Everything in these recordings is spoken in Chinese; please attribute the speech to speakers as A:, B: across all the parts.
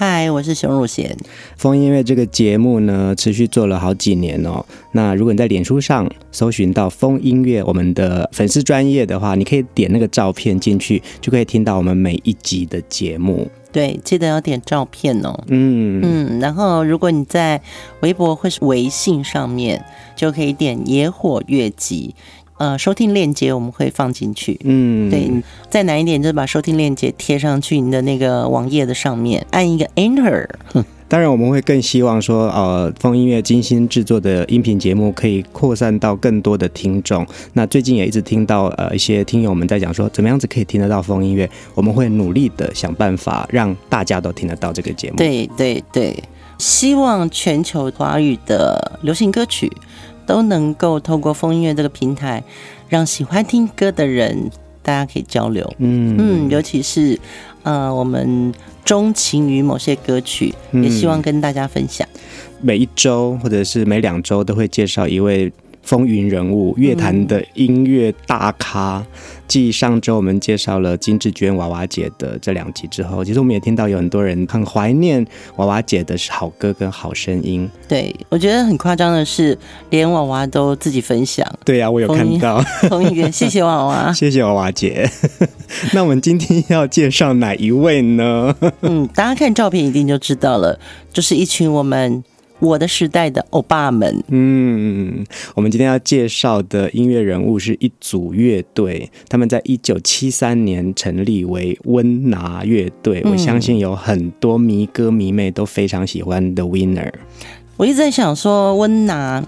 A: 嗨，我是熊汝贤。
B: 风音乐这个节目呢，持续做了好几年哦。那如果你在脸书上搜寻到风音乐，我们的粉丝专业的话，你可以点那个照片进去，就可以听到我们每一集的节目。
A: 对，记得要点照片哦。
B: 嗯
A: 嗯，然后如果你在微博或是微信上面，就可以点野火乐集。呃，收听链接我们会放进去。嗯，对，再难一点，就是把收听链接贴上去你的那个网页的上面，按一个 Enter。
B: 当然，我们会更希望说，呃，风音乐精心制作的音频节目可以扩散到更多的听众。那最近也一直听到呃一些听友们在讲说，怎么样子可以听得到风音乐？我们会努力的想办法让大家都听得到这个节目。
A: 对对对，希望全球华语的流行歌曲。都能够透过风音乐这个平台，让喜欢听歌的人大家可以交流。嗯嗯，尤其是呃，我们钟情于某些歌曲，也希望跟大家分享。
B: 嗯、每一周或者是每两周都会介绍一位。风云人物，乐坛的音乐大咖。继上周我们介绍了金志娟、娃娃姐的这两集之后，其实我们也听到有很多人很怀念娃娃姐的好歌跟好声音。
A: 对，我觉得很夸张的是，连娃娃都自己分享。
B: 对呀、啊，我有看到。
A: 风音乐，谢谢娃娃，
B: 谢谢娃娃姐。那我们今天要介绍哪一位呢？
A: 嗯，大家看照片一定就知道了，就是一群我们。我的时代的欧巴们，
B: 嗯，我们今天要介绍的音乐人物是一组乐队，他们在一九七三年成立为温拿乐队，我相信有很多迷歌迷妹都非常喜欢的 Winner。
A: 我一直在想说温拿。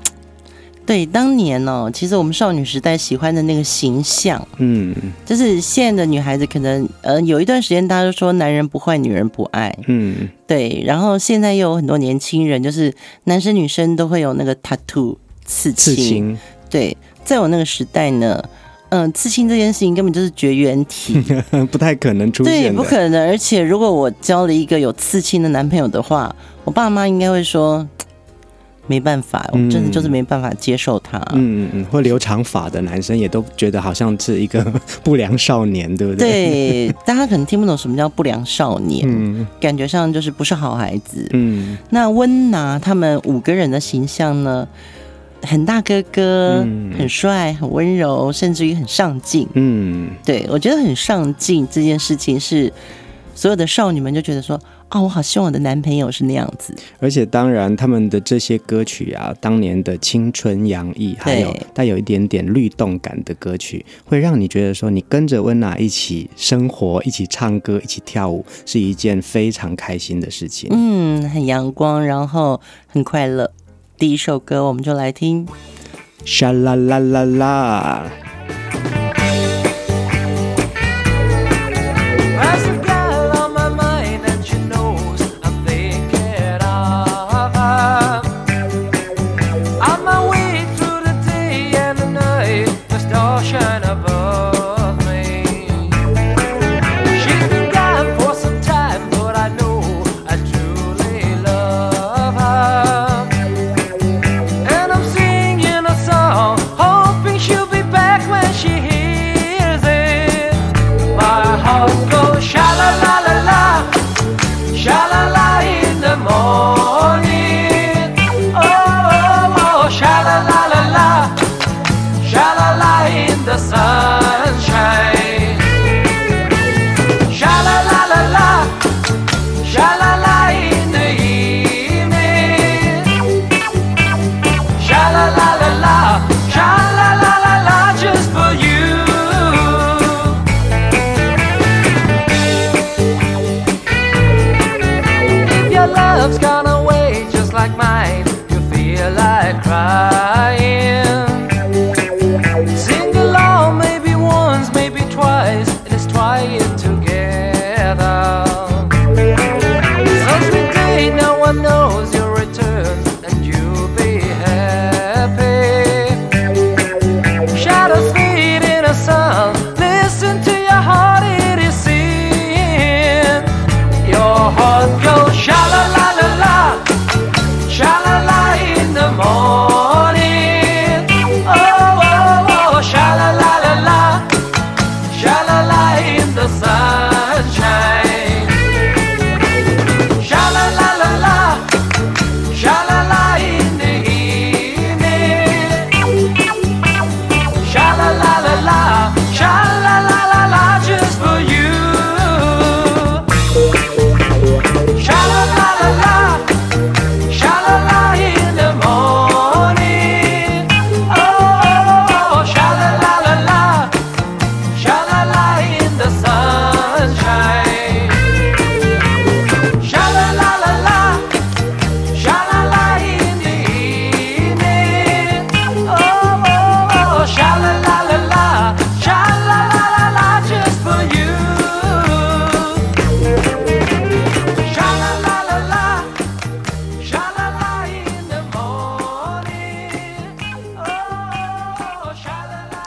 A: 对，当年哦，其实我们少女时代喜欢的那个形象，嗯，就是现在的女孩子可能，呃，有一段时间大家都说男人不坏，女人不爱，嗯，对，然后现在又有很多年轻人，就是男生女生都会有那个 tattoo 刺青，刺青，对，在我那个时代呢，嗯、呃，刺青这件事情根本就是绝缘体，
B: 不太可能出现，
A: 对，不可能，而且如果我交了一个有刺青的男朋友的话，我爸妈应该会说。没办法，我真的就是没办法接受他。
B: 嗯嗯嗯，或留长发的男生也都觉得好像是一个 不良少年，对不对？
A: 对，大家可能听不懂什么叫不良少年，嗯，感觉上就是不是好孩子。嗯，那温拿他们五个人的形象呢，很大哥哥，嗯，很帅，很温柔，甚至于很上进。嗯，对，我觉得很上进这件事情是所有的少女们就觉得说。哦，我好希望我的男朋友是那样子。
B: 而且，当然，他们的这些歌曲啊，当年的青春洋溢，还有带有一点点律动感的歌曲，会让你觉得说，你跟着温娜一起生活，一起唱歌，一起跳舞，是一件非常开心的事情。
A: 嗯，很阳光，然后很快乐。第一首歌，我们就来听。
B: 沙啦啦啦啦。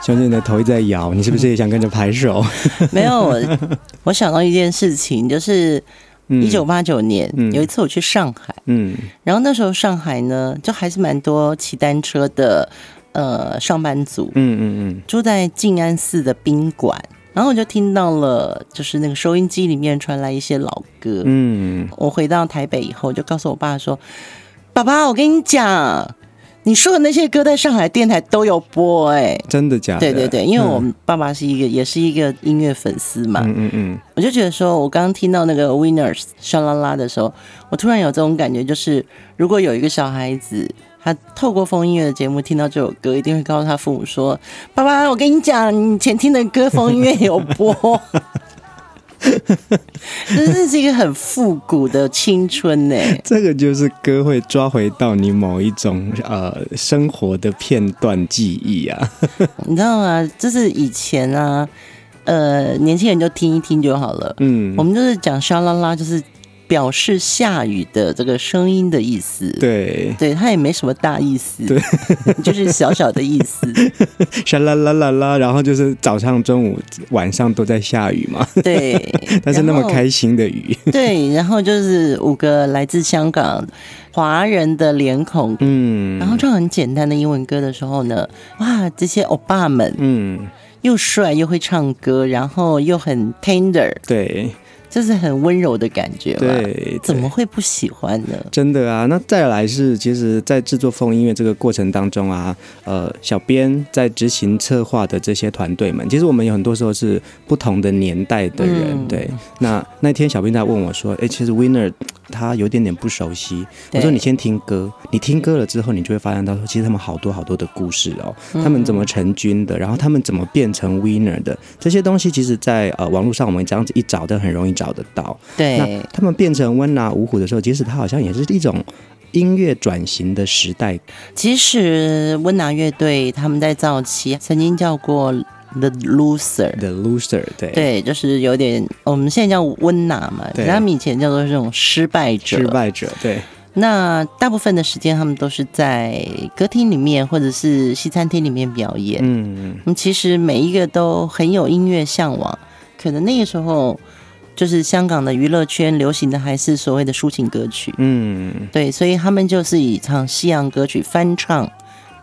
B: 熊姐你的头一直在摇，你是不是也想跟着拍手？
A: 没有，我我想到一件事情，就是一九八九年、嗯、有一次我去上海，嗯，然后那时候上海呢，就还是蛮多骑单车的呃上班族，嗯嗯嗯，住在静安寺的宾馆。然后我就听到了，就是那个收音机里面传来一些老歌。嗯，我回到台北以后，就告诉我爸说：“爸爸，我跟你讲，你说的那些歌在上海电台都有播。”哎，
B: 真的假的？
A: 对对对，因为我们爸爸是一个，也是一个音乐粉丝嘛。嗯嗯嗯。我就觉得说，我刚刚听到那个 Winners 沙啦啦的时候，我突然有这种感觉，就是如果有一个小孩子。他透过风音乐的节目听到这首歌，一定会告诉他父母说：“爸爸，我跟你讲，你以前听的歌风音乐有播。” 这是一个很复古的青春呢。
B: 这个就是歌会抓回到你某一种呃生活的片段记忆啊。
A: 你知道吗？就是以前啊，呃，年轻人就听一听就好了。嗯，我们就是讲沙啦啦，就是。表示下雨的这个声音的意思，
B: 对，
A: 对，它也没什么大意思，对，就是小小的意思，
B: 沙啦啦啦啦，然后就是早上、中午、晚上都在下雨嘛，
A: 对，
B: 但是那么开心的雨，
A: 对，然后就是五个来自香港华人的脸孔，嗯，然后唱很简单的英文歌的时候呢，哇，这些欧巴们，嗯，又帅又会唱歌，然后又很 tender，
B: 对。
A: 就是很温柔的感觉，对，怎么会不喜欢呢？
B: 真的啊，那再来是，其实，在制作风音乐这个过程当中啊，呃，小编在执行策划的这些团队们，其实我们有很多时候是不同的年代的人，嗯、对。那那天小编在问我说：“哎、欸，其实 Winner 他有点点不熟悉。”我说：“你先听歌，你听歌了之后，你就会发现到说，其实他们好多好多的故事哦，他们怎么成军的，然后他们怎么变成 Winner 的这些东西，其实在呃网络上我们这样子一找都很容易找。”找得到，
A: 对，
B: 那他们变成温拿五虎的时候，其实他好像也是一种音乐转型的时代。
A: 其实温拿乐队他们在早期曾经叫过 The Loser，The
B: Loser，对，
A: 对，就是有点我们现在叫温拿嘛，对，他们以前叫做这种失败者，
B: 失败者，对。
A: 那大部分的时间他们都是在歌厅里面或者是西餐厅里面表演，嗯。嗯，其实每一个都很有音乐向往，可能那个时候。就是香港的娱乐圈流行的还是所谓的抒情歌曲，嗯，对，所以他们就是以唱西洋歌曲翻唱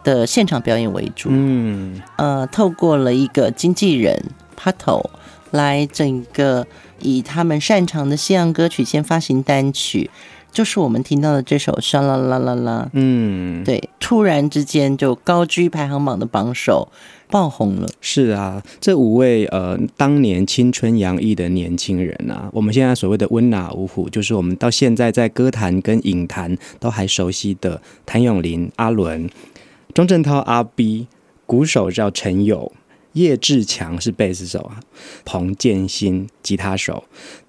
A: 的现场表演为主，嗯，呃，透过了一个经纪人 Pato 来整个以他们擅长的西洋歌曲先发行单曲，就是我们听到的这首沙啦啦啦啦，嗯，对，突然之间就高居排行榜的榜首。爆红了，
B: 是啊，这五位呃当年青春洋溢的年轻人啊，我们现在所谓的温拿五虎，就是我们到现在在歌坛跟影坛都还熟悉的谭咏麟、阿伦、钟镇涛、阿 B，鼓手叫陈友，叶志强是贝斯手啊，彭建新吉他手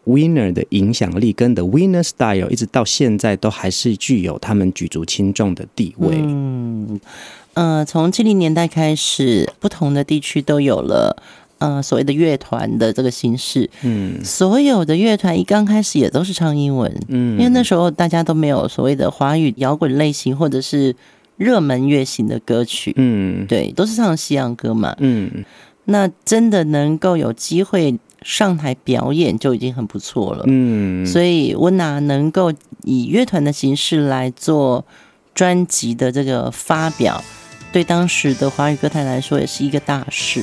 B: ，Winner 的影响力跟 The Winner Style 一直到现在都还是具有他们举足轻重的地位。
A: 嗯。呃，从七零年代开始，不同的地区都有了呃所谓的乐团的这个形式。嗯，所有的乐团一刚开始也都是唱英文，嗯，因为那时候大家都没有所谓的华语摇滚类型或者是热门乐型的歌曲，嗯，对，都是唱西洋歌嘛，嗯，那真的能够有机会上台表演就已经很不错了，嗯，所以我哪能够以乐团的形式来做专辑的这个发表。对当时的华语歌坛来说，也是一个大事。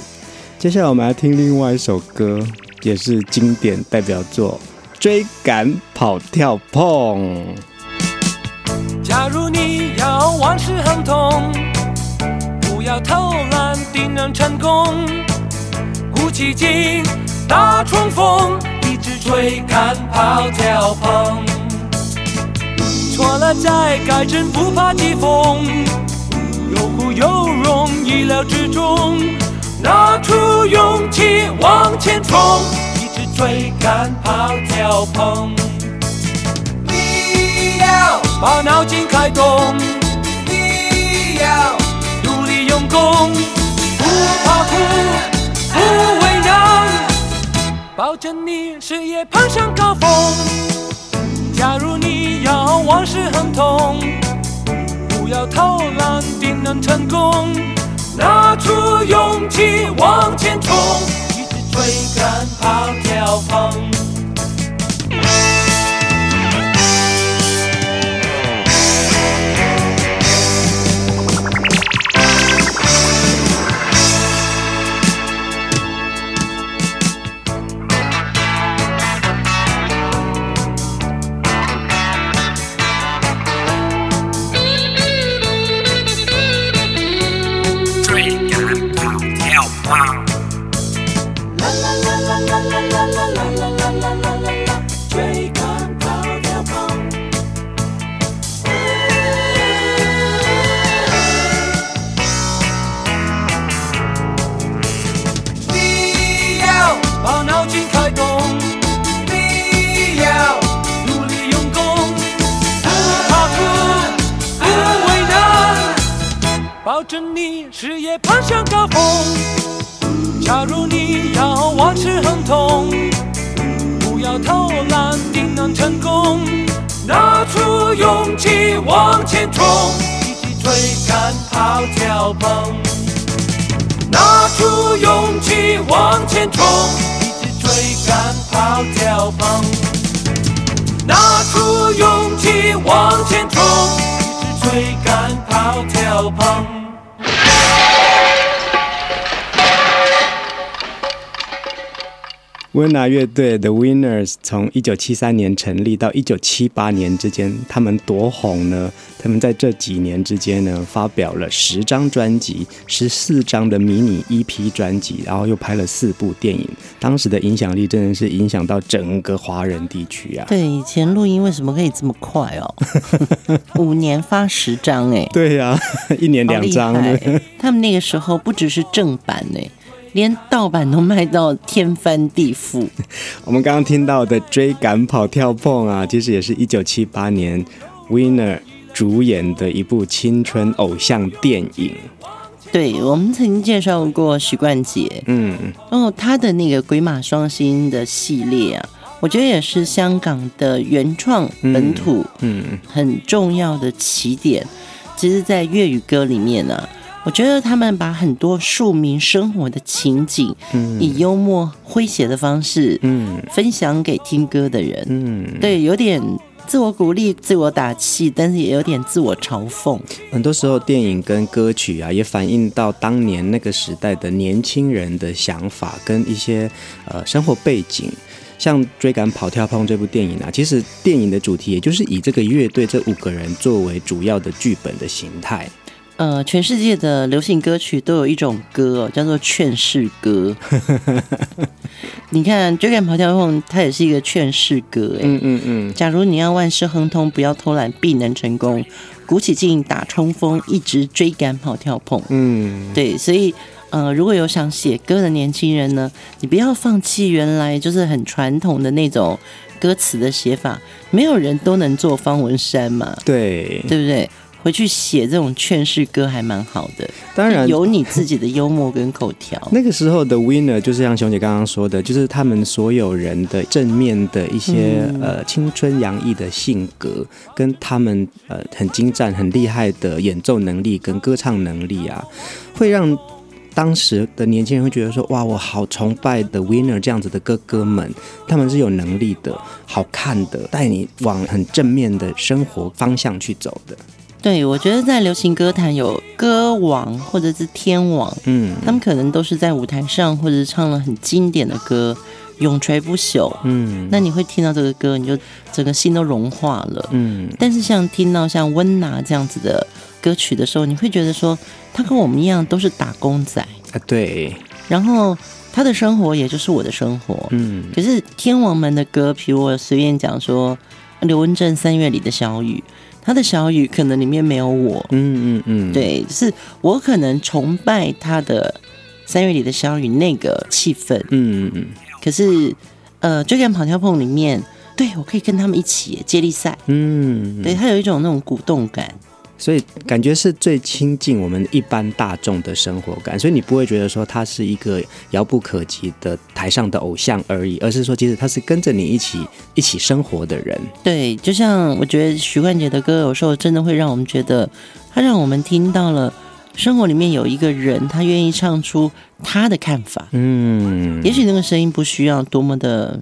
B: 接下来我们来听另外一首歌，也是经典代表作《追赶跑跳碰》。
C: 假如你要万事亨通，不要偷懒，定能成功。鼓起劲，大冲锋，一直追赶跑跳碰。错了再改正，不怕疾风。有苦有荣，意料之中，拿出勇气往前冲，一直追赶跑跳碰。你要把脑筋开动，你要努力用功，不怕苦，不抱着你事业攀上高峰。假如你要往事亨通。不要偷懒，定能成功。拿出勇气往前冲，一直追赶跑跳碰。
B: 冲，一直追赶跑脚碰，拿出勇
C: 气往前冲，一直追赶跑脚碰。
B: 温拿乐队 The Winners 从一九七三年成立到一九七八年之间，他们多红呢？他们在这几年之间呢，发表了十张专辑、十四张的迷你 EP 专辑，然后又拍了四部电影。当时的影响力真的是影响到整个华人地区啊！
A: 对，以前录音为什么可以这么快哦？五年发十张哎！
B: 对呀、啊，一年两张。
A: 他们那个时候不只是正版哎。连盗版都卖到天翻地覆。
B: 我们刚刚听到的《追赶跑跳碰》啊，其实也是一九七八年 Winner 主演的一部青春偶像电影。
A: 对，我们曾经介绍过许冠杰，嗯，哦，他的那个《鬼马双星》的系列啊，我觉得也是香港的原创本土，嗯，很重要的起点。其实，在粤语歌里面呢、啊。我觉得他们把很多庶民生活的情景，嗯，以幽默诙谐的方式，嗯，分享给听歌的人，嗯，对，有点自我鼓励、自我打气，但是也有点自我嘲讽。
B: 很多时候，电影跟歌曲啊，也反映到当年那个时代的年轻人的想法跟一些呃生活背景。像《追赶跑跳碰》这部电影啊，其实电影的主题也就是以这个乐队这五个人作为主要的剧本的形态。
A: 呃，全世界的流行歌曲都有一种歌，叫做劝世歌。你看《追赶跑跳碰》，它也是一个劝世歌，哎，嗯嗯嗯。假如你要万事亨通，不要偷懒，必能成功。鼓起劲，打冲锋，一直追赶跑跳碰。嗯，对，所以呃，如果有想写歌的年轻人呢，你不要放弃原来就是很传统的那种歌词的写法。没有人都能做方文山嘛，
B: 对，
A: 对不对？回去写这种劝世歌还蛮好的，
B: 当然
A: 有你自己的幽默跟口条。
B: 那个时候的 Winner 就是像熊姐刚刚说的，就是他们所有人的正面的一些、嗯、呃青春洋溢的性格，跟他们呃很精湛、很厉害的演奏能力跟歌唱能力啊，会让当时的年轻人会觉得说：哇，我好崇拜的 Winner 这样子的哥哥们，他们是有能力的、好看的，带你往很正面的生活方向去走的。
A: 对，我觉得在流行歌坛有歌王或者是天王，嗯，他们可能都是在舞台上或者是唱了很经典的歌，永垂不朽，嗯，那你会听到这个歌，你就整个心都融化了，嗯。但是像听到像温拿这样子的歌曲的时候，你会觉得说他跟我们一样都是打工仔
B: 啊，对。
A: 然后他的生活也就是我的生活，嗯。可是天王们的歌，比如我随便讲说刘文正《三月里的小雨》。他的小雨可能里面没有我，嗯嗯嗯，对，是我可能崇拜他的三月里的小雨那个气氛，嗯嗯嗯。可是，呃，追赶跑跳碰里面，对我可以跟他们一起接力赛，嗯，对他有一种那种鼓动感。
B: 所以感觉是最亲近我们一般大众的生活感，所以你不会觉得说他是一个遥不可及的台上的偶像而已，而是说其实他是跟着你一起一起生活的人。
A: 对，就像我觉得徐冠杰的歌有时候真的会让我们觉得，他让我们听到了生活里面有一个人，他愿意唱出他的看法。嗯，也许那个声音不需要多么的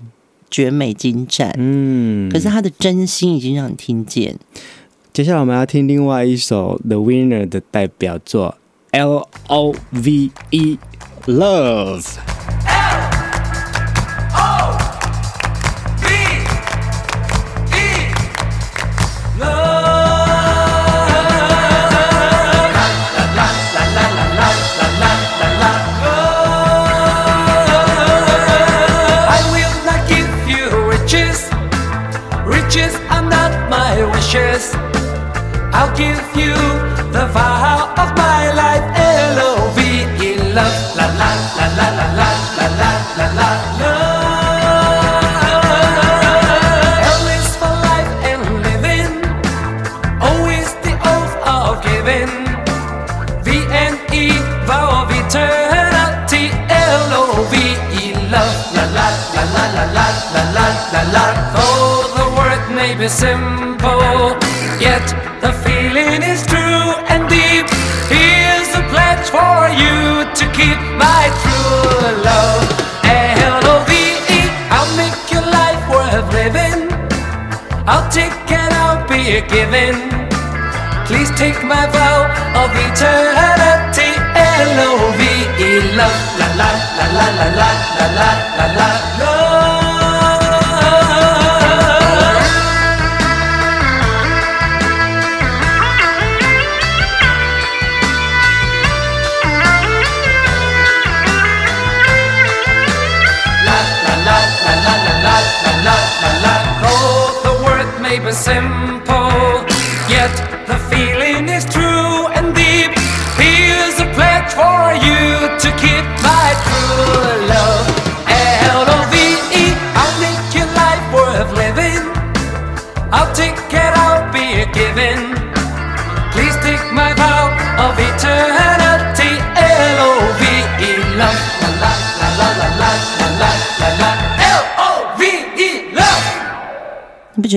A: 绝美精湛，嗯，可是他的真心已经让你听见。
B: 接下来我们要听另外一首 The Winner 的代表作《L O V E Love
A: I'll
C: give you the vow of my life. L O V E love, la la la la la la la la la la love. L is for life and living. O is the oath of giving. V and E vow of eternity. L O V E love, la la la la la la la la la la. Though the word may be simple, yet take and I'll be a given. Please take my vow of eternity. L O V E love, la la la la la la la la la.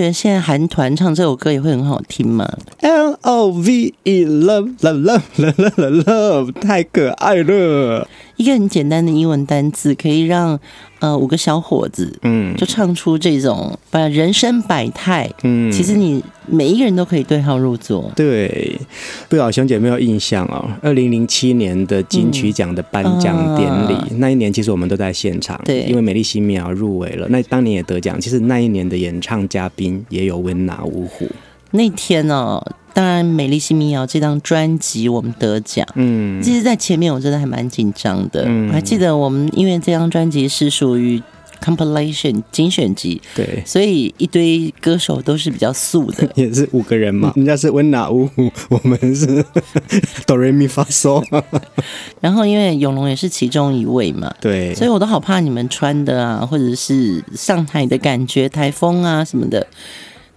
A: 觉得现在韩团唱这首歌也会很好听吗
B: ？L O V E love love love love love love 太可爱了。
A: 一个很简单的英文单字，可以让呃五个小伙子，嗯，就唱出这种把人生百态，嗯，其实你每一个人都可以对号入座。
B: 对，不知道熊姐有没有印象哦？二零零七年的金曲奖的颁奖典礼，嗯啊、那一年其实我们都在现场，对，因为美丽新苗入围了，那当年也得奖。其实那一年的演唱嘉宾也有温拿五虎。
A: 那天呢、哦？当然，《美丽新民谣》这张专辑我们得奖，嗯，其实，在前面我真的还蛮紧张的。嗯，我还记得我们因为这张专辑是属于 compilation 精选集，
B: 对，
A: 所以一堆歌手都是比较素的，
B: 也是五个人嘛，人家是温拿五虎，我们是 哆瑞咪发嗦。
A: 然后因为永龙也是其中一位嘛，
B: 对，
A: 所以我都好怕你们穿的啊，或者是上台的感觉、台风啊什么的，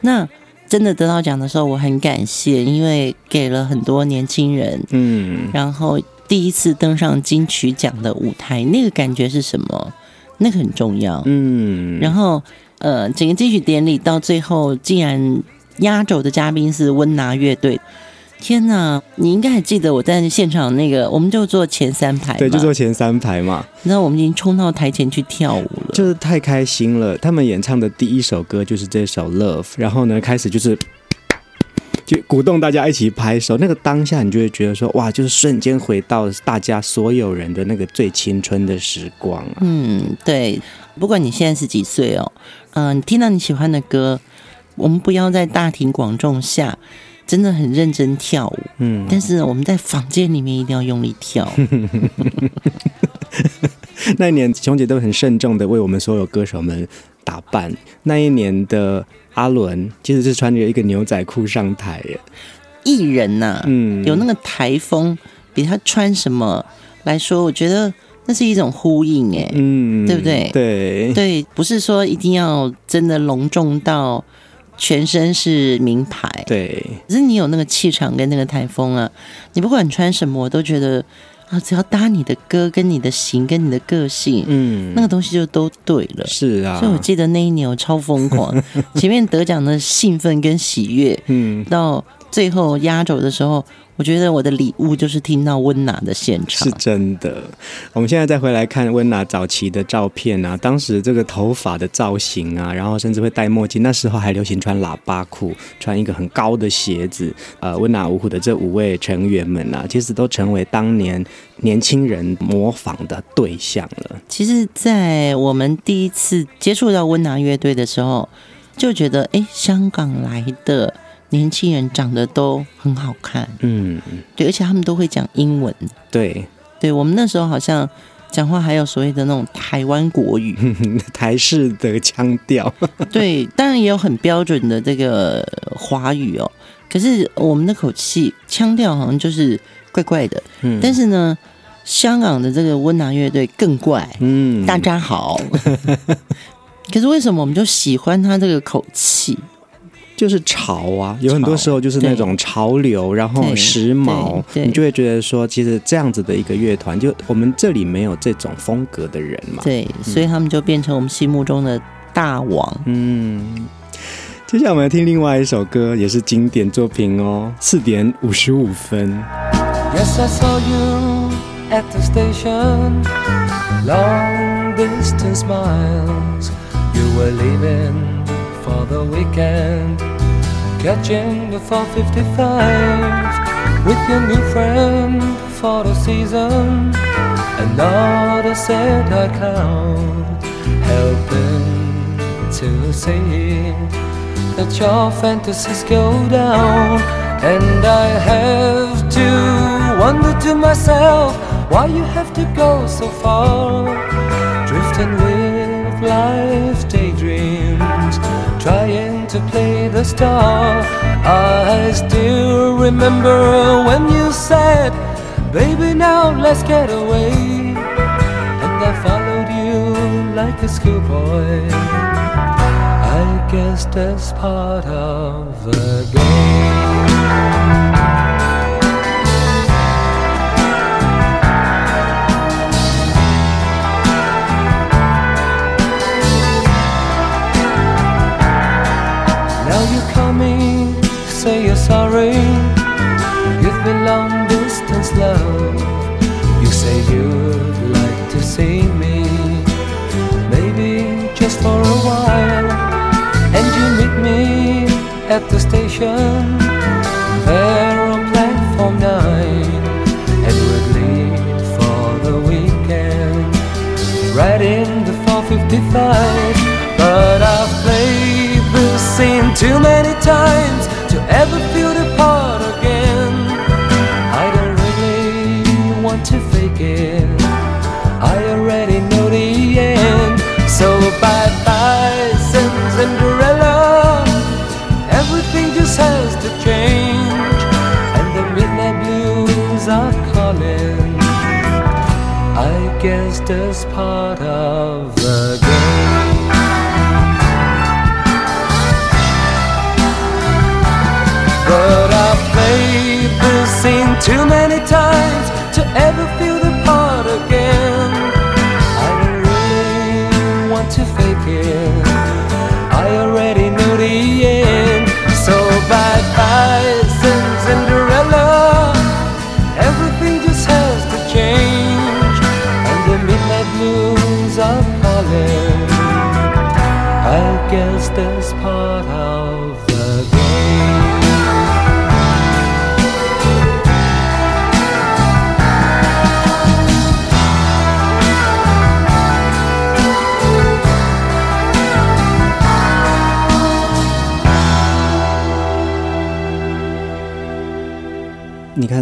A: 那。真的得到奖的时候，我很感谢，因为给了很多年轻人，嗯，然后第一次登上金曲奖的舞台，那个感觉是什么？那个很重要，嗯。然后，呃，整个金曲典礼到最后，竟然压轴的嘉宾是温拿乐队。天哪！你应该还记得我在现场那个，我们就坐前三排，
B: 对，就坐前三排嘛。
A: 然后我们已经冲到台前去跳舞了，
B: 就是太开心了。他们演唱的第一首歌就是这首《Love》，然后呢，开始就是就鼓动大家一起拍手。那个当下，你就会觉得说，哇，就是瞬间回到大家所有人的那个最青春的时光啊。
A: 嗯，对。不管你现在是几岁哦，嗯、呃，你听到你喜欢的歌，我们不要在大庭广众下。真的很认真跳舞，嗯，但是我们在房间里面一定要用力跳。
B: 那一年，熊姐都很慎重的为我们所有歌手们打扮。那一年的阿伦其实是穿着一个牛仔裤上台耶。
A: 艺人呐、啊，嗯，有那个台风，比他穿什么来说，我觉得那是一种呼应，哎，嗯，对不对？
B: 对
A: 对，不是说一定要真的隆重到。全身是名牌，
B: 对。
A: 可是你有那个气场跟那个台风啊，你不管穿什么，我都觉得啊，只要搭你的歌、跟你的型、跟你的个性，嗯，那个东西就都对了。
B: 是啊，
A: 所以我记得那一年我超疯狂，前面得奖的兴奋跟喜悦，嗯，到最后压轴的时候，我觉得我的礼物就是听到温拿的现场，
C: 是真的。我们现在再回来看温拿早期的照片啊，当时这个头发的造型啊，然后甚至会戴墨镜，那时候还流行穿喇叭裤，穿一个很高的鞋子。呃，温拿五虎的这五位成员们啊，其实都成为当年年轻人模仿的对象了。
A: 其实，在我们第一次接触到温拿乐队的时候，就觉得，哎，香港来的。年轻人长得都很好看，嗯，对，而且他们都会讲英文，
C: 对，
A: 对我们那时候好像讲话还有所谓的那种台湾国语，
C: 台式的腔调，
A: 对，当然也有很标准的这个华语哦，可是我们的口气腔调好像就是怪怪的，嗯，但是呢，香港的这个温拿乐队更怪，嗯，大家好，可是为什么我们就喜欢他这个口气？
C: 就是潮啊，有很多时候就是那种潮流，然后时髦，你就会觉得说，其实这样子的一个乐团，就我们这里没有这种风格的人嘛。
A: 对，所以他们就变成我们心目中的大王。
C: 嗯，接下来我们来听另外一首歌，也是经典作品哦，四点五十五分。Yes, I saw you at the station. Long distance miles. You were leaving. For the weekend, catching the 455 with your new friend for the season. Another sad-eyed clown helping to see that your fantasies go down. And I have to wonder to myself why you have to go so far, drifting with life's star. I still remember when you said, Baby, now let's get away. And I followed you like a schoolboy. I guess that's part of the game. Sorry. Give me long distance love. You say you'd like to see me, maybe just for a while. And you meet me at the station, there on platform nine, and we'd leave for the weekend, right in the 455. But I've played this scene too many times So bye bye, Cinderella. Everything just has to change, and the midnight blues are calling. I guess that's part of the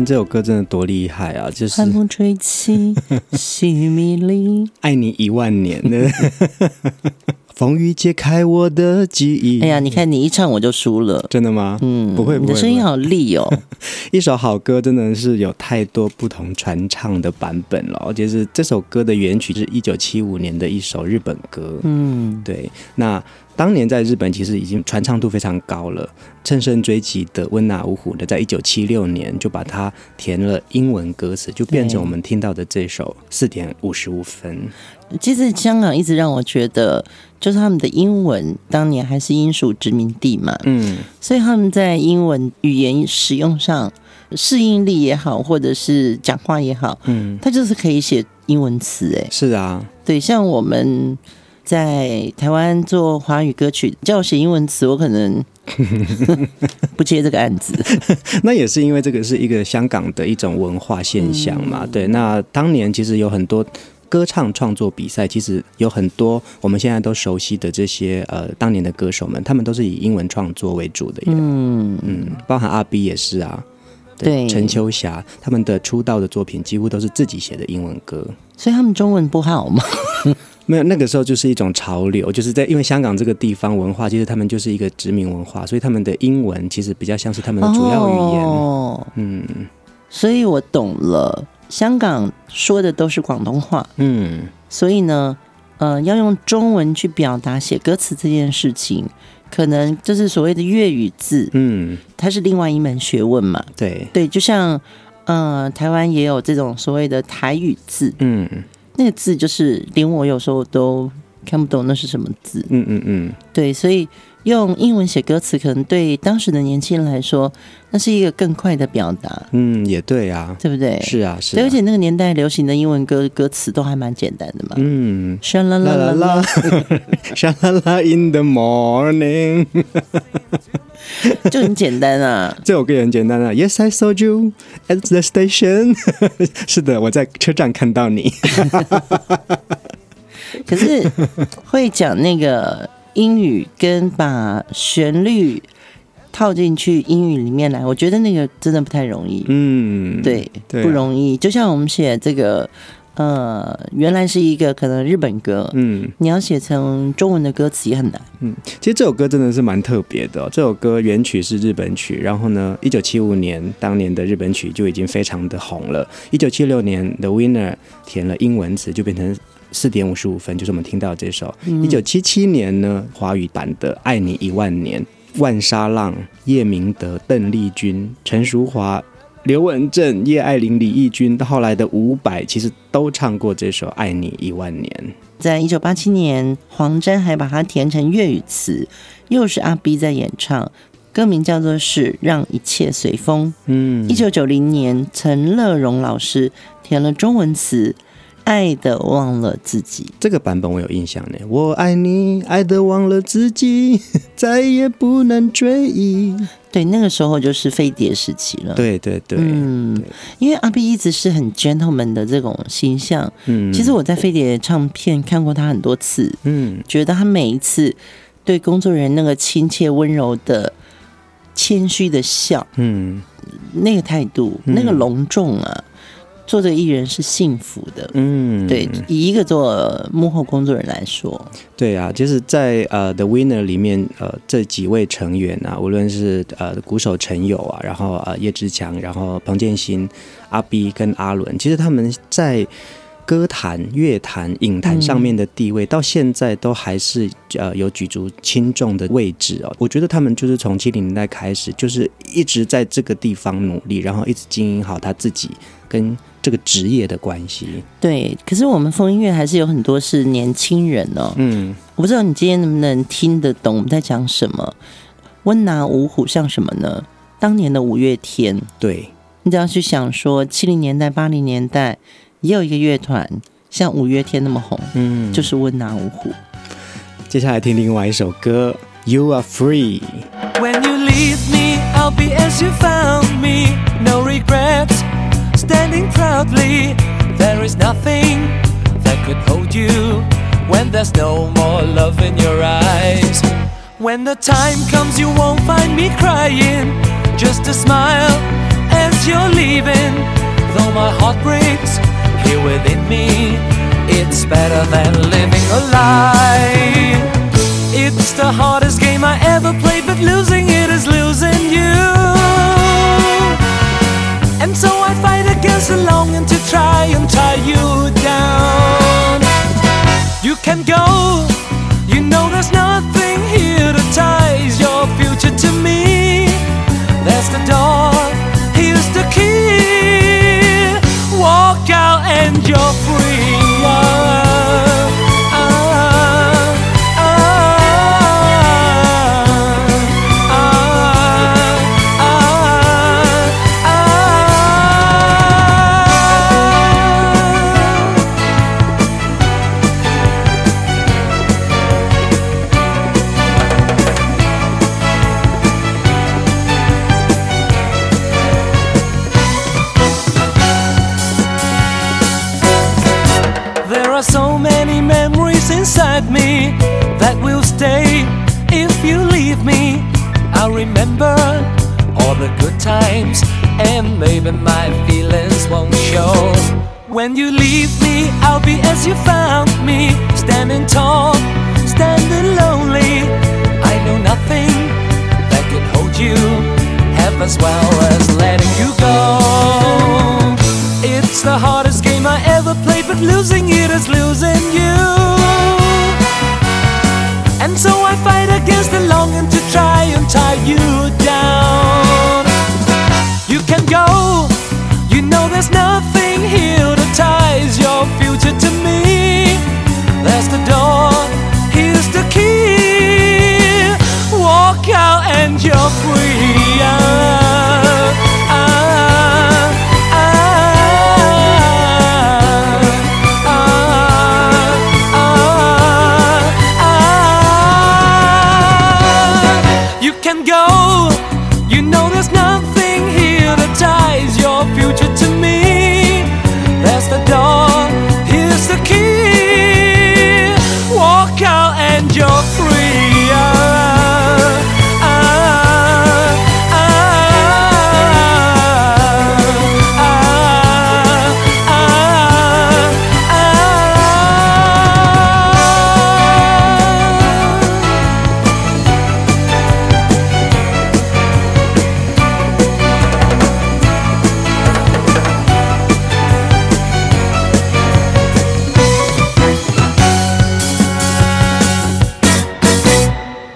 C: 这首歌真的多厉害啊！就是
A: 寒风吹起，细雨迷离，
C: 爱你一万年的 风雨揭开我的记忆。
A: 哎呀，你看你一唱我就输了，
C: 真的吗？嗯，不会，不会，
A: 你的声音好利哦。
C: 一首好歌真的是有太多不同传唱的版本了。而且是这首歌的原曲是一九七五年的一首日本歌。嗯，对，那。当年在日本其实已经传唱度非常高了，乘胜追击的温拿五虎呢，在一九七六年就把它填了英文歌词，就变成我们听到的这首四点五十五分。
A: 其实香港一直让我觉得，就是他们的英文当年还是英属殖民地嘛，嗯，所以他们在英文语言使用上。适应力也好，或者是讲话也好，
B: 嗯，
A: 他就是可以写英文词，哎，
B: 是啊，
A: 对，像我们在台湾做华语歌曲，叫我写英文词，我可能 不接这个案子。
B: 那也是因为这个是一个香港的一种文化现象嘛，嗯、对。那当年其实有很多。歌唱创作比赛其实有很多我们现在都熟悉的这些呃当年的歌手们，他们都是以英文创作为主的。嗯嗯，包含阿 B 也是啊，对，陈秋霞他们的出道的作品几乎都是自己写的英文歌。
A: 所以他们中文不好吗？
B: 没有，那个时候就是一种潮流，就是在因为香港这个地方文化，其实他们就是一个殖民文化，所以他们的英文其实比较像是他们的主要语言。哦，嗯，
A: 所以我懂了。香港说的都是广东话，嗯，所以呢，呃，要用中文去表达写歌词这件事情，可能就是所谓的粤语字，嗯，它是另外一门学问嘛，
B: 对。
A: 对，就像呃，台湾也有这种所谓的台语字，嗯，那个字就是连我有时候都看不懂那是什么字，嗯嗯嗯，对，所以。用英文写歌词，可能对当时的年轻人来说，那是一个更快的表达。
B: 嗯，也对啊，
A: 对不对？
B: 是啊，是啊。
A: 而且那个年代流行的英文歌歌词都还蛮简单的嘛。嗯，沙啦啦啦啦，
B: 沙啦啦 in the morning，
A: 就很简单啊。
B: 这首歌也很简单啊。Yes, I saw you at the station。是的，我在车站看到你。
A: 可是会讲那个。英语跟把旋律套进去英语里面来，我觉得那个真的不太容易。嗯，对，对啊、不容易。就像我们写这个，呃，原来是一个可能日本歌，嗯，你要写成中文的歌词也很难。
B: 嗯，其实这首歌真的是蛮特别的、哦。这首歌原曲是日本曲，然后呢，一九七五年当年的日本曲就已经非常的红了。一九七六年的 Winner 填了英文词，就变成。四点五十五分，就是我们听到这首。一九七七年呢，华语版的《爱你一万年》，万沙浪、叶明德、邓丽君、陈淑华、刘文正、叶爱玲、李翊君，到后来的伍佰，其实都唱过这首《爱你一万年》。
A: 在一九八七年，黄沾还把它填成粤语词，又是阿 B 在演唱，歌名叫做是《让一切随风》。嗯，一九九零年，陈乐融老师填了中文词。爱的忘了自己，
B: 这个版本我有印象呢。我爱你，爱的忘了自己，再也不能追忆。
A: 对，那个时候就是飞碟时期了。
B: 对对对，
A: 嗯，因为阿 B 一直是很 gentleman 的这种形象。嗯，其实我在飞碟唱片看过他很多次。嗯，觉得他每一次对工作人员那个亲切温柔的、谦虚的笑，嗯，那个态度，那个隆重啊。做这个艺人是幸福的，嗯，对，以一个做幕后工作人来说，
B: 对啊，就是在呃 The Winner 里面，呃，这几位成员啊，无论是呃鼓手陈友啊，然后呃叶志强，然后彭建新、阿 B 跟阿伦，其实他们在歌坛、乐坛、影坛上面的地位，嗯、到现在都还是呃有举足轻重的位置哦。我觉得他们就是从七零年代开始，就是一直在这个地方努力，然后一直经营好他自己跟。这个职业的关系，
A: 对。可是我们风音乐还是有很多是年轻人哦。嗯，我不知道你今天能不能听得懂我们在讲什么。温拿五虎像什么呢？当年的五月天。
B: 对，
A: 你只要去想说，七零年代、八零年代也有一个乐团像五月天那么红，嗯，就是温拿五虎。
B: 接下来听另外一首歌《You Are Free》。
C: When you leave me, I'll be as you found me, no regrets. Standing proudly, there is nothing that could hold you when there's no more love in your eyes. When the time comes, you won't find me crying, just a smile as you're leaving. Though my heart breaks here within me, it's better than living a lie. It's the hardest game I ever played, but losing it is losing you. And so Against longing to try and tie you down. You can go, you know there's nothing here that ties your can go,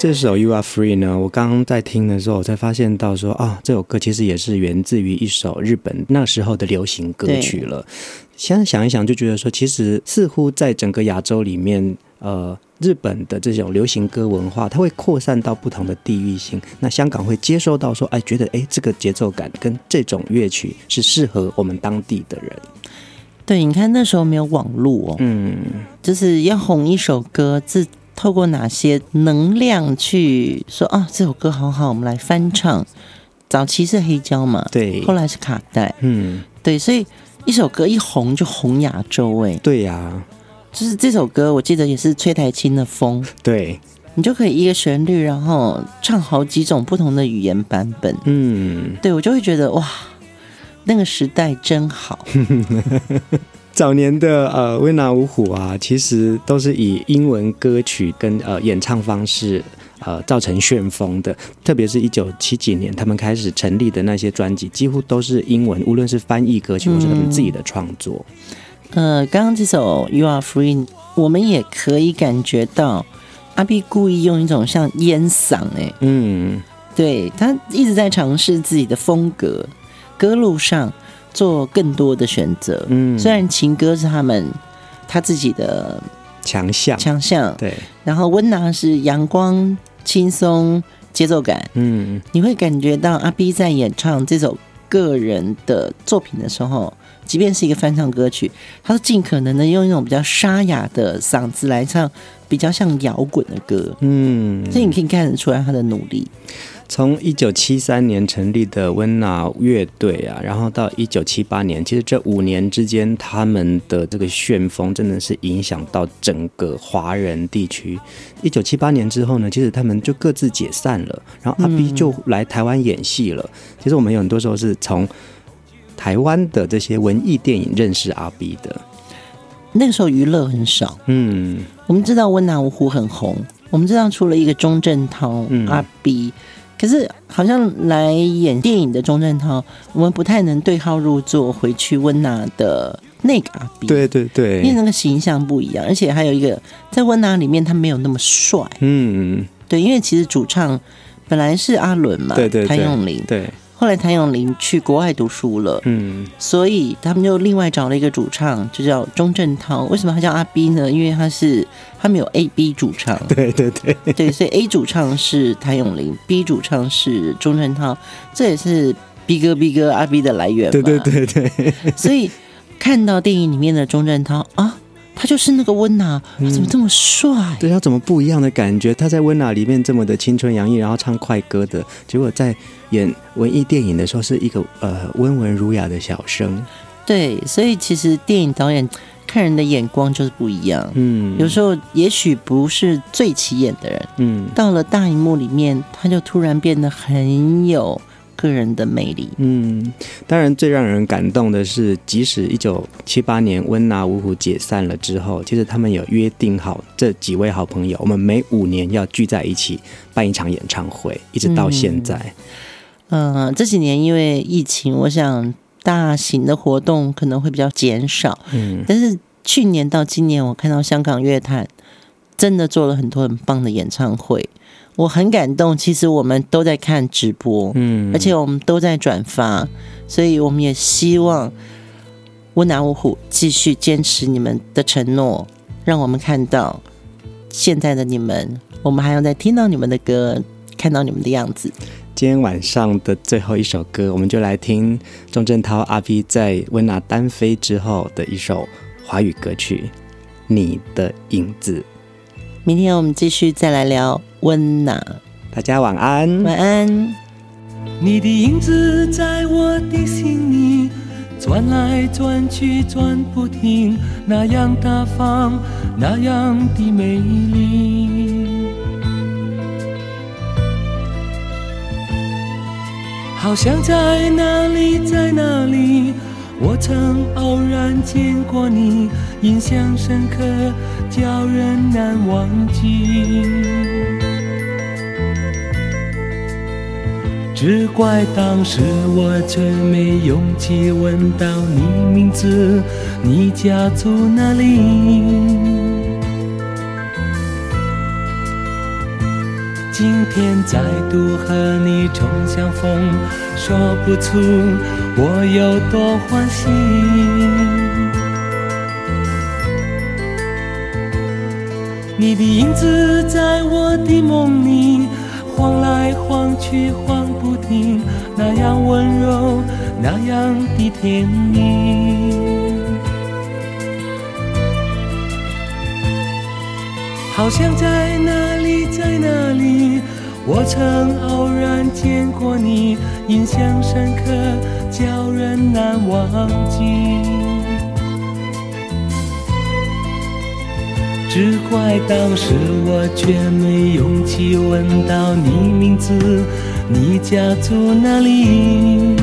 B: 这首《You Are Free》呢，我刚刚在听的时候，我才发现到说啊，这首歌其实也是源自于一首日本那时候的流行歌曲了。现在想一想，就觉得说，其实似乎在整个亚洲里面，呃，日本的这种流行歌文化，它会扩散到不同的地域性。那香港会接收到说，哎，觉得哎，这个节奏感跟这种乐曲是适合我们当地的人。
A: 对，你看那时候没有网络哦，
B: 嗯，
A: 就是要红一首歌，是透过哪些能量去说啊？这首歌好好，我们来翻唱。早期是黑胶嘛，
B: 对，
A: 后来是卡带，
B: 嗯，
A: 对，所以一首歌一红就红亚洲，哎，
B: 对呀、啊，
A: 就是这首歌，我记得也是崔台清的《风》，
B: 对，
A: 你就可以一个旋律，然后唱好几种不同的语言版本，
B: 嗯，
A: 对我就会觉得哇，那个时代真好。
B: 早年的呃温拿五虎啊，其实都是以英文歌曲跟呃演唱方式呃造成旋风的。特别是一九七几年他们开始成立的那些专辑，几乎都是英文，无论是翻译歌曲或是他们自己的创作。
A: 嗯、呃，刚刚这首《You Are Free》，我们也可以感觉到阿碧故意用一种像烟嗓，哎，
B: 嗯，
A: 对，他一直在尝试自己的风格，歌路上。做更多的选择，嗯，虽然情歌是他们他自己的
B: 强项。
A: 强项，
B: 对，
A: 然后温拿是阳光、轻松、节奏感，
B: 嗯，
A: 你会感觉到阿 B 在演唱这首个人的作品的时候，即便是一个翻唱歌曲，他都尽可能的用一种比较沙哑的嗓子来唱比较像摇滚的歌，嗯，所以你可以看得出来他的努力。
B: 从一九七三年成立的温拿乐队啊，然后到一九七八年，其实这五年之间，他们的这个旋风真的是影响到整个华人地区。一九七八年之后呢，其实他们就各自解散了，然后阿 B 就来台湾演戏了。嗯、其实我们有很多时候是从台湾的这些文艺电影认识阿 B 的。
A: 那个时候娱乐很少，
B: 嗯，
A: 我们知道温拿五虎很红，我们知道出了一个钟镇涛、嗯、阿 B。可是，好像来演电影的钟镇涛，我们不太能对号入座。回去温拿的那个阿 B，
B: 对对对，
A: 因为那个形象不一样，而且还有一个在温拿里面他没有那么帅。嗯，对，因为其实主唱本来是阿伦嘛，
B: 对对，对，
A: 谭咏麟，
B: 对。
A: 后来谭咏麟去国外读书了，嗯，所以他们就另外找了一个主唱，就叫钟镇涛。为什么他叫阿 B 呢？因为他是他们有 A、B 主唱，
B: 对对对
A: 对，所以 A 主唱是谭咏麟，B 主唱是钟镇涛，这也是 B 哥 B 哥阿 B 的来源嘛。
B: 对对对对，
A: 所以看到电影里面的钟镇涛啊。他就是那个温拿，他怎么这么帅？嗯、
B: 对他怎么不一样的感觉？他在温拿里面这么的青春洋溢，然后唱快歌的，结果在演文艺电影的时候是一个呃温文儒雅的小生。
A: 对，所以其实电影导演看人的眼光就是不一样。嗯，有时候也许不是最起眼的人，嗯，到了大荧幕里面，他就突然变得很有个人的魅力。
B: 嗯，当然最让人感动的是，即使一九七八年温拿五虎解散了之后，其实他们有约定好这几位好朋友，我们每五年要聚在一起办一场演唱会，一直到现在。
A: 嗯，呃，这几年因为疫情，我想。大型的活动可能会比较减少，嗯，但是去年到今年，我看到香港乐坛真的做了很多很棒的演唱会，我很感动。其实我们都在看直播，嗯，而且我们都在转发，所以我们也希望温拿五虎继续坚持你们的承诺，让我们看到现在的你们，我们还要再听到你们的歌，看到你们的样子。
B: 今天晚上的最后一首歌，我们就来听钟镇涛阿 B 在温拿单飞之后的一首华语歌曲《你的影子》。
A: 明天我们继续再来聊温暖，
B: 大家晚安，
A: 晚安。
C: 你的影子在我的心里转来转去转不停，那样大方，那样的美丽。好像在哪里，在哪里，我曾偶然见过你，印象深刻，叫人难忘记。只怪当时我却没勇气问到你名字，你家住哪里？今天再度和你重相逢，说不出我有多欢喜。你的影子在我的梦里晃来晃去晃不停，那样温柔，那样的甜蜜。好像在哪里，在哪里，我曾偶然见过你，印象深刻，叫人难忘记。只怪当时我却没勇气问到你名字，你家住哪里？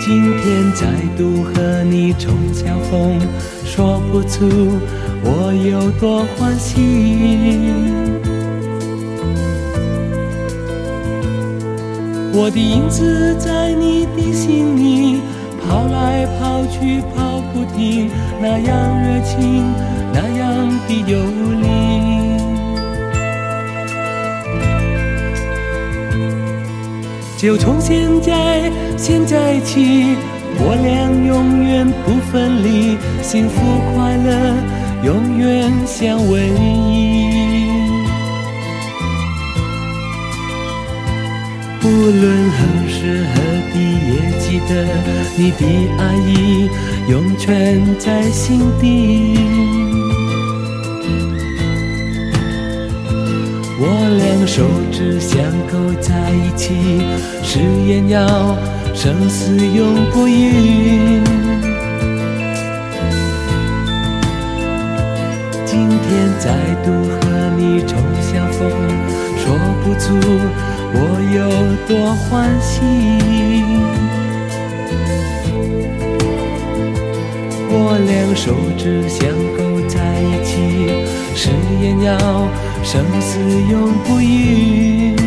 C: 今天再度和你重相逢。说不出我有多欢喜，我的影子在你的心里跑来跑去跑听，那样热情，那样的有力。就从现在现在起。我俩永远不分离，幸福快乐永远相偎依。无论何时何地，也记得你的爱意永存在心底。我俩手指相扣在一起，誓言要。生死永不渝。今天再度和你重相逢，说不出我有多欢喜。我俩手指相扣在一起，誓言要生死永不渝。